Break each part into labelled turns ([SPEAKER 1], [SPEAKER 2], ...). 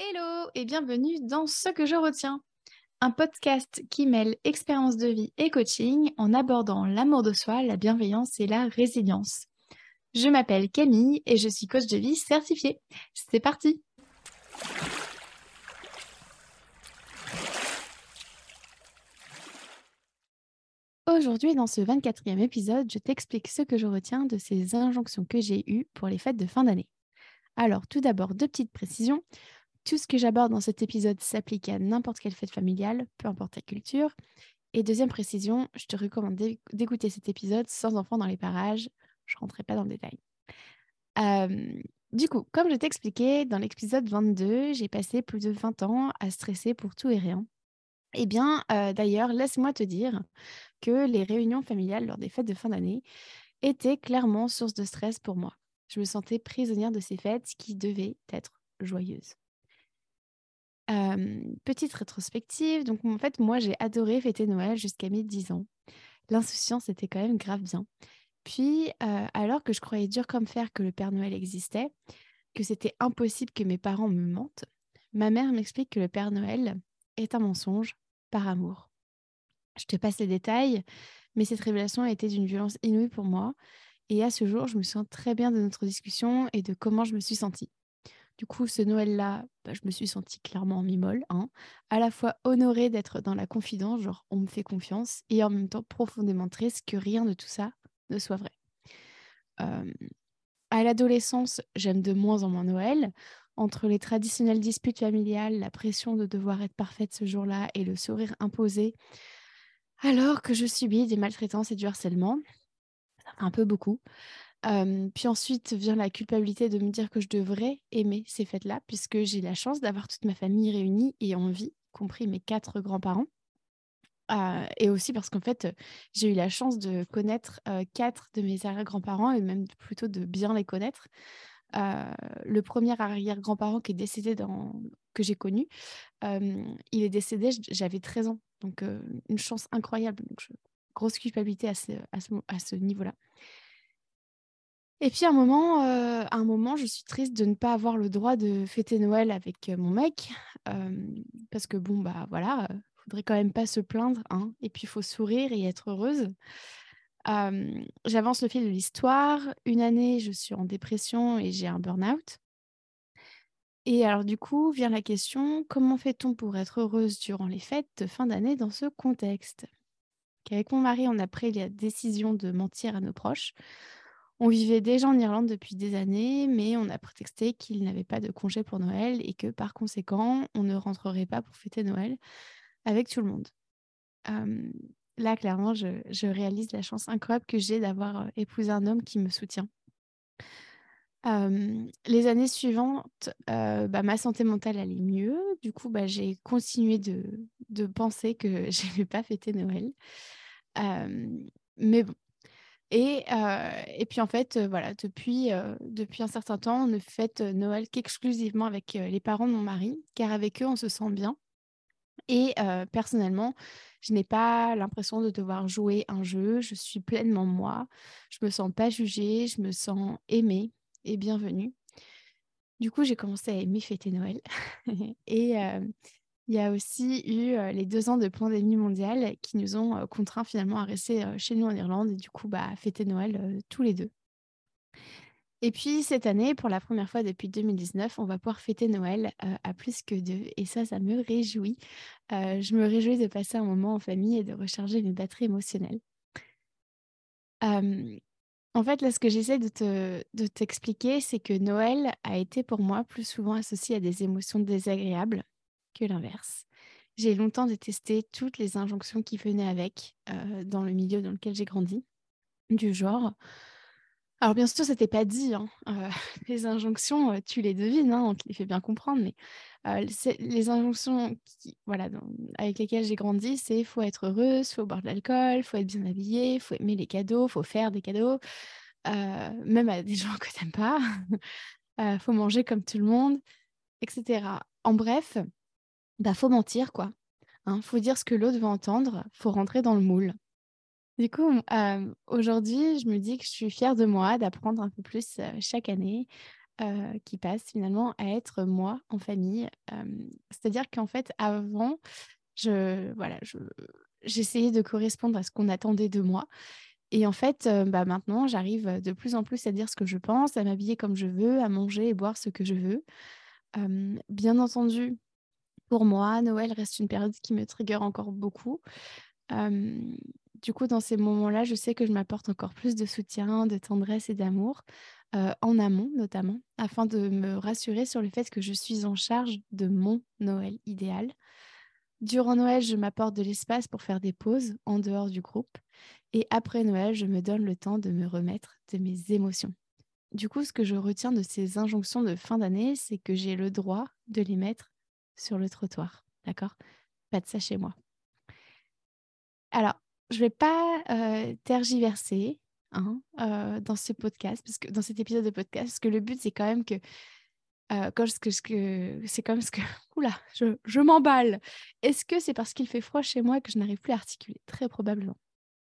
[SPEAKER 1] Hello et bienvenue dans Ce que je retiens, un podcast qui mêle expérience de vie et coaching en abordant l'amour de soi, la bienveillance et la résilience. Je m'appelle Camille et je suis coach de vie certifiée. C'est parti Aujourd'hui, dans ce 24e épisode, je t'explique ce que je retiens de ces injonctions que j'ai eues pour les fêtes de fin d'année. Alors, tout d'abord, deux petites précisions. Tout ce que j'aborde dans cet épisode s'applique à n'importe quelle fête familiale, peu importe ta culture. Et deuxième précision, je te recommande d'écouter cet épisode sans enfants dans les parages. Je ne rentrerai pas dans le détail. du coup, comme je t'ai expliqué dans l'épisode 22, j'ai passé plus de 20 ans à stresser pour tout et rien. Eh bien, d'ailleurs, laisse-moi te dire que les réunions familiales lors des fêtes de fin d'année étaient clairement source de stress pour moi. Je me sentais prisonnière de ces fêtes qui devaient être joyeuses petite rétrospective, donc en fait, moi, j'ai adoré fêter Noël jusqu'à mes 10 ans. L'insouciance était quand même grave bien. Puis, alors que je croyais dur comme fer que le Père Noël existait, que c'était impossible que mes parents me mentent, ma mère m'explique que le Père Noël est un mensonge par amour. Je te passe les détails, mais cette révélation a été d'une violence inouïe pour moi. Et à ce jour, je me sens très bien de notre discussion et de comment je me suis sentie. Du coup, ce Noël-là, bah, je me suis sentie clairement en mi-molle, hein. à la fois honorée d'être dans la confidence, genre on me fait confiance, et en même temps profondément triste que rien de tout ça ne soit vrai. à l'adolescence, j'aime de moins en moins Noël. Entre les traditionnelles disputes familiales, la pression de devoir être parfaite ce jour-là et le sourire imposé, alors que je subis des maltraitances et du harcèlement, un peu beaucoup puis ensuite vient la culpabilité de me dire que je devrais aimer ces fêtes-là, puisque j'ai la chance d'avoir toute ma famille réunie et en vie, compris mes quatre grands-parents. et aussi parce qu'en fait, j'ai eu la chance de connaître quatre de mes arrière-grands-parents et même plutôt de bien les connaître. le premier arrière-grand-parent qui est décédé que j'ai connu, il est décédé, j'avais 13 ans. Donc, une chance incroyable. Donc, grosse culpabilité à ce niveau-là. Et puis à un moment, euh, un moment, je suis triste de ne pas avoir le droit de fêter Noël avec euh, mon mec, parce que bon bah voilà, euh, faudrait quand même pas se plaindre, hein, et puis il faut sourire et être heureuse. J'avance le fil de l'histoire. Une année, je suis en dépression et j'ai un burn-out. Et alors du coup, vient la question, comment fait-on pour être heureuse durant les fêtes de fin d'année dans ce contexte? Avec mon mari, on a pris la décision de mentir à nos proches on vivait déjà en Irlande depuis des années, mais on a prétexté qu'il n'avait pas de congé pour Noël et que par conséquent, on ne rentrerait pas pour fêter Noël avec tout le monde. là, clairement, je, réalise la chance incroyable que j'ai d'avoir épousé un homme qui me soutient. les années suivantes, bah, ma santé mentale allait mieux. Du coup, bah, j'ai continué de, penser que je n'avais pas fêté Noël. mais bon, et, et puis en fait, voilà, depuis, depuis un certain temps, on ne fête Noël qu'exclusivement avec les parents de mon mari, car avec eux, on se sent bien. Et personnellement, je n'ai pas l'impression de devoir jouer un jeu. Je suis pleinement moi. Je me sens pas jugée. Je me sens aimée et bienvenue. Du coup, j'ai commencé à aimer fêter Noël. et, il y a aussi eu les deux ans de pandémie mondiale qui nous ont contraints finalement à rester chez nous en Irlande et du coup bah, fêter Noël tous les deux. Et puis cette année, pour la première fois depuis 2019, on va pouvoir fêter Noël à plus que deux. Et ça, ça me réjouit. je me réjouis de passer un moment en famille et de recharger mes batteries émotionnelles. en fait, là, ce que j'essaie de, te, de t'expliquer, c'est que Noël a été pour moi plus souvent associé à des émotions désagréables l'inverse. J'ai longtemps détesté toutes les injonctions qui venaient avec euh, dans le milieu dans lequel j'ai grandi, du genre. Alors bien sûr, c'était pas dit. Hein, euh, les injonctions, euh, tu les devines, hein, on les fait bien comprendre, mais les injonctions voilà, avec lesquelles j'ai grandi, c'est faut être heureuse, faut boire de l'alcool, faut être bien habillée, faut aimer les cadeaux, faut faire des cadeaux, même à des gens que t'aimes pas, faut manger comme tout le monde, etc. En bref, bah, faut mentir, quoi. Hein, faut dire ce que l'autre veut entendre, faut rentrer dans le moule. Du coup, aujourd'hui, je me dis que je suis fière de moi d'apprendre un peu plus chaque année qui passe finalement à être moi en famille. C'est-à-dire qu'en fait, avant, je, voilà, je, j'essayais de correspondre à ce qu'on attendait de moi. Et en fait, bah, maintenant, j'arrive de plus en plus à dire ce que je pense, à m'habiller comme je veux, à manger et boire ce que je veux. bien entendu, pour moi, Noël reste une période qui me trigger encore beaucoup. du coup, dans ces moments-là, je sais que je m'apporte encore plus de soutien, de tendresse et d'amour, en amont notamment, afin de me rassurer sur le fait que je suis en charge de mon Noël idéal. Durant Noël, je m'apporte de l'espace pour faire des pauses en dehors du groupe. Et après Noël, je me donne le temps de me remettre de mes émotions. Du coup, ce que je retiens de ces injonctions de fin d'année, c'est que j'ai le droit de les mettre sur le trottoir. D'accord? Pas de ça chez moi. Alors, je ne vais pas euh, tergiverser hein, euh, dans ce podcast, parce que dans cet épisode de podcast, parce que le but, c'est quand même que euh, que, c'est comme ce que... Oula, je, je m'emballe. Est-ce que c'est parce qu'il fait froid chez moi que je n'arrive plus à articuler? Très probablement.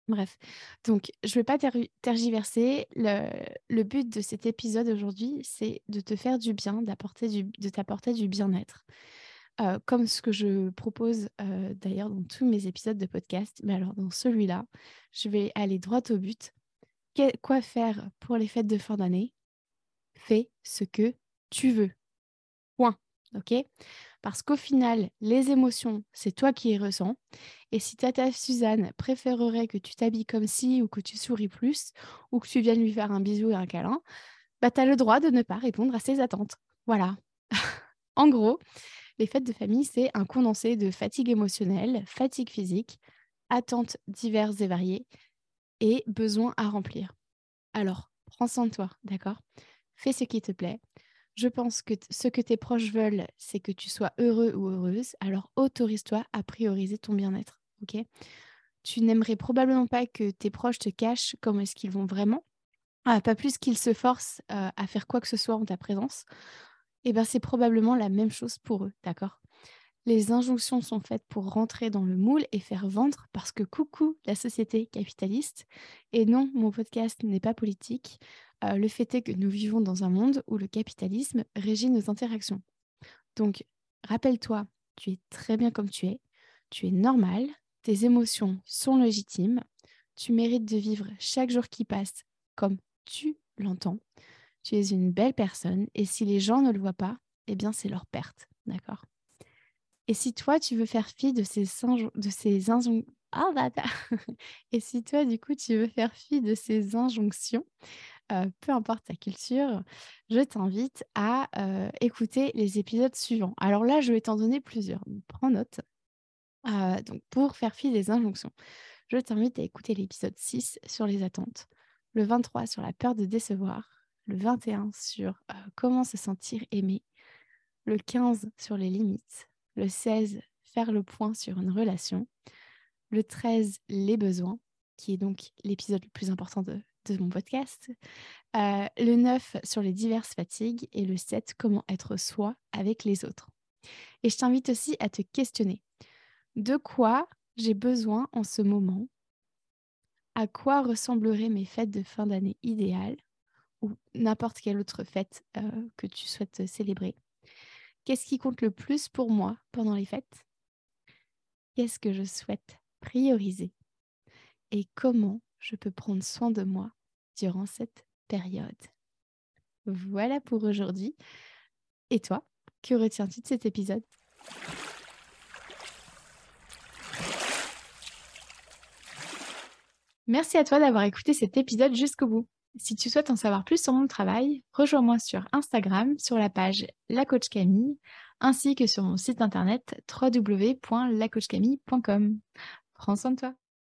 [SPEAKER 1] Bref, donc je ne vais pas tergiverser. Le, le, but de cet épisode aujourd'hui, c'est de te faire du bien, d'apporter de t'apporter du bien-être. Comme ce que je propose d'ailleurs dans tous mes épisodes de podcast. Mais alors dans celui-là, je vais aller droit au but. quoi faire pour les fêtes de fin d'année? Fais ce que tu veux. Point. OK? Parce qu'au final, les émotions, c'est toi qui les ressens. Et si Tata Suzanne préférerait que tu t'habilles comme ci ou que tu souris plus ou que tu viennes lui faire un bisou et un câlin, bah, tu as le droit de ne pas répondre à ses attentes. Voilà. en gros, les fêtes de famille, c'est un condensé de fatigue émotionnelle, fatigue physique, attentes diverses et variées et besoins à remplir. Alors, prends soin de toi, d'accord? Fais ce qui te plaît. Je pense que ce que tes proches veulent, c'est que tu sois heureux ou heureuse. Alors autorise-toi à prioriser ton bien-être. Ok? Tu n'aimerais probablement pas que tes proches te cachent comment est-ce qu'ils vont vraiment? Ah, pas plus qu'ils se forcent euh, à faire quoi que ce soit en ta présence. Eh ben c'est probablement la même chose pour eux, d'accord? Les injonctions sont faites pour rentrer dans le moule et faire vendre parce que coucou la société capitaliste. Et non, mon podcast n'est pas politique. Euh, le fait est que nous vivons dans un monde où le capitalisme régit nos interactions. Donc, rappelle-toi, tu es très bien comme tu es, tu es normal, tes émotions sont légitimes, tu mérites de vivre chaque jour qui passe comme tu l'entends. Tu es une belle personne et si les gens ne le voient pas, eh bien c'est leur perte, d'accord? Et si toi tu veux faire fi de ces de ces injonctions ah, et si toi du coup tu veux faire fi de ces injonctions, peu importe ta culture, je t'invite à écouter les épisodes suivants. Alors là, je vais t'en donner plusieurs. prends note. donc, pour faire fi des injonctions, je t'invite à écouter l'épisode 6 sur les attentes, le 23 sur la peur de décevoir, le 21 sur comment se sentir aimé, le 15 sur les limites, le 16 faire le point sur une relation, le 13 les besoins, qui est donc l'épisode le plus important de, de mon podcast, euh, le 9 sur les diverses fatigues et le 7 comment être soi avec les autres. Et je t'invite aussi à te questionner. De quoi j'ai besoin en ce moment? À quoi ressembleraient mes fêtes de fin d'année idéales? Ou n'importe quelle autre fête euh, que tu souhaites célébrer Qu'est-ce qui compte le plus pour moi pendant les fêtes? Qu'est-ce que je souhaite prioriser? Et comment je peux prendre soin de moi durant cette période? Voilà pour aujourd'hui. Et toi, que retiens-tu de cet épisode? Merci à toi d'avoir écouté cet épisode jusqu'au bout. Si tu souhaites en savoir plus sur mon travail, rejoins-moi sur Instagram sur la page La Camille ainsi que sur mon site internet www.lacoachcamille.com. Prends soin de toi.